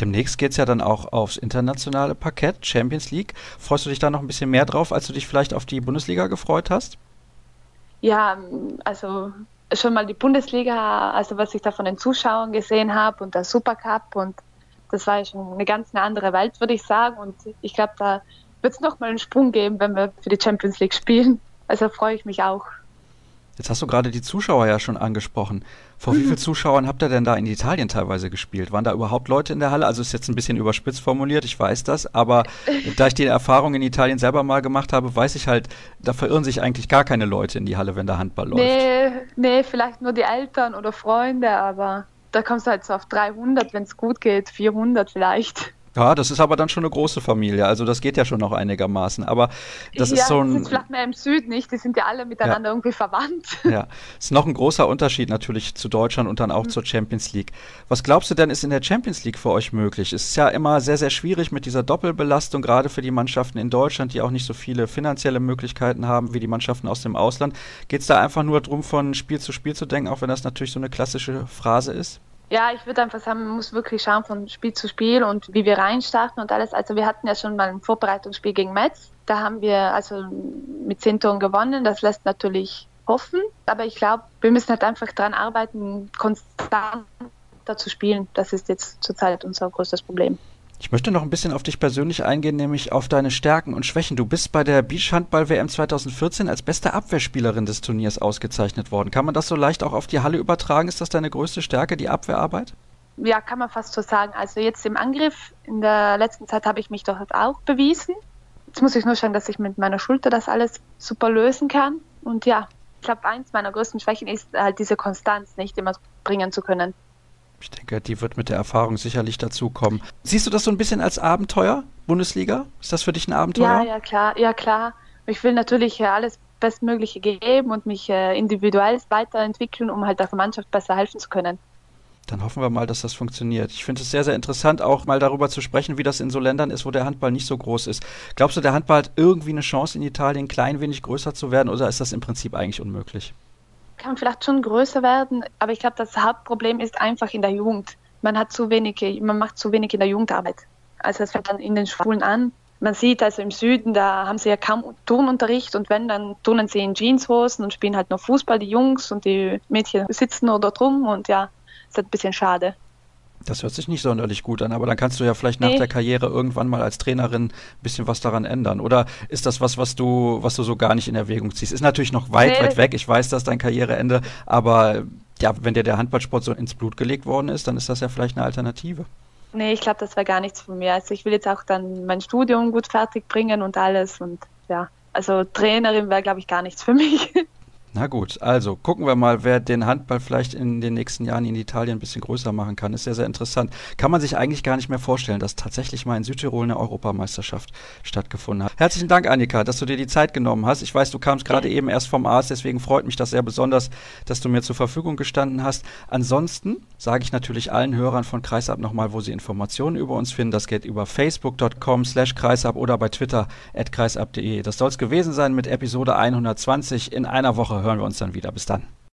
Demnächst geht es ja dann auch aufs internationale Parkett, Champions League. Freust du dich da noch ein bisschen mehr drauf, als du dich vielleicht auf die Bundesliga gefreut hast? Ja, also schon mal die Bundesliga, also was ich da von den Zuschauern gesehen habe und der Supercup und das war ja schon eine ganz eine andere Welt, würde ich sagen. Und ich glaube, da wird es nochmal einen Sprung geben, wenn wir für die Champions League spielen. Also freue ich mich auch. Jetzt hast du gerade die Zuschauer ja schon angesprochen. Vor wie vielen Zuschauern habt ihr denn da in Italien teilweise gespielt? Waren da überhaupt Leute in der Halle? Also ist jetzt ein bisschen überspitzt formuliert, ich weiß das, aber <laughs> da ich die Erfahrung in Italien selber mal gemacht habe, weiß ich halt, da verirren sich eigentlich gar keine Leute in die Halle, wenn der Handball läuft. Nee, nee, vielleicht nur die Eltern oder Freunde, aber da kommst du halt so auf 300, wenn es gut geht, 400 vielleicht. Ja, das ist aber dann schon eine große Familie. Also das geht ja schon noch einigermaßen. Aber das ja, ist so ein. Das ist vielleicht mehr im Süden nicht. Die sind ja alle miteinander ja. irgendwie verwandt. Ja, ist noch ein großer Unterschied natürlich zu Deutschland und dann auch mhm. zur Champions League. Was glaubst du denn, ist in der Champions League für euch möglich? Es ist ja immer sehr, sehr schwierig mit dieser Doppelbelastung, gerade für die Mannschaften in Deutschland, die auch nicht so viele finanzielle Möglichkeiten haben wie die Mannschaften aus dem Ausland. Geht es da einfach nur darum, von Spiel zu Spiel zu denken, auch wenn das natürlich so eine klassische Phrase ist? Ja, ich würde einfach sagen, man muss wirklich schauen von Spiel zu Spiel und wie wir reinstarten und alles. Also wir hatten ja schon mal ein Vorbereitungsspiel gegen Metz. Da haben wir also mit zehn Toren gewonnen. Das lässt natürlich hoffen. Aber ich glaube, wir müssen halt einfach daran arbeiten, konstant zu spielen. Das ist jetzt zurzeit unser größtes Problem. Ich möchte noch ein bisschen auf dich persönlich eingehen, nämlich auf deine Stärken und Schwächen. Du bist bei der Beachhandball-WM 2014 als beste Abwehrspielerin des Turniers ausgezeichnet worden. Kann man das so leicht auch auf die Halle übertragen? Ist das deine größte Stärke, die Abwehrarbeit? Ja, kann man fast so sagen. Also jetzt im Angriff, in der letzten Zeit habe ich mich doch auch bewiesen. Jetzt muss ich nur schauen, dass ich mit meiner Schulter das alles super lösen kann. Und ja, ich glaube, eins meiner größten Schwächen ist halt diese Konstanz, nicht immer bringen zu können. Ich denke, die wird mit der Erfahrung sicherlich dazukommen. Siehst du das so ein bisschen als Abenteuer, Bundesliga? Ist das für dich ein Abenteuer? Ja, ja, klar, ja, klar. Ich will natürlich alles Bestmögliche geben und mich äh, individuell weiterentwickeln, um halt der Mannschaft besser helfen zu können. Dann hoffen wir mal, dass das funktioniert. Ich finde es sehr, sehr interessant, auch mal darüber zu sprechen, wie das in so Ländern ist, wo der Handball nicht so groß ist. Glaubst du, der Handball hat irgendwie eine Chance, in Italien ein klein wenig größer zu werden oder ist das im Prinzip eigentlich unmöglich? Kann vielleicht schon größer werden, aber ich glaube, das Hauptproblem ist einfach in der Jugend. Man hat zu wenig, man macht zu wenig in der Jugendarbeit. Also es fängt dann in den Schulen an. Man sieht also im Süden, da haben sie ja kaum Turnunterricht und wenn, dann turnen sie in Jeanshosen und spielen halt noch Fußball, die Jungs und die Mädchen sitzen nur dort rum und ja, ist halt ein bisschen schade. Das hört sich nicht sonderlich gut an, aber dann kannst du ja vielleicht nach nee. der Karriere irgendwann mal als Trainerin ein bisschen was daran ändern. Oder ist das was, was du, was du so gar nicht in Erwägung ziehst? Ist natürlich noch weit, nee. weit weg. Ich weiß, dass dein Karriereende, aber ja, wenn dir der Handballsport so ins Blut gelegt worden ist, dann ist das ja vielleicht eine Alternative. Nee, ich glaube, das wäre gar nichts von mir. Also ich will jetzt auch dann mein Studium gut fertig bringen und alles und ja, also Trainerin wäre, glaube ich, gar nichts für mich. <laughs> Na gut, also gucken wir mal, wer den Handball vielleicht in den nächsten Jahren in Italien ein bisschen größer machen kann. Ist sehr, sehr interessant. Kann man sich eigentlich gar nicht mehr vorstellen, dass tatsächlich mal in Südtirol eine Europameisterschaft stattgefunden hat. Herzlichen Dank, Annika, dass du dir die Zeit genommen hast. Ich weiß, du kamst gerade eben erst vom Arzt, deswegen freut mich das sehr besonders, dass du mir zur Verfügung gestanden hast. Ansonsten sage ich natürlich allen Hörern von Kreisab nochmal, wo sie Informationen über uns finden. Das geht über facebook.com slash kreisab oder bei Twitter at kreisab.de. Das soll es gewesen sein mit Episode 120 in einer Woche hören wir uns dann wieder. Bis dann.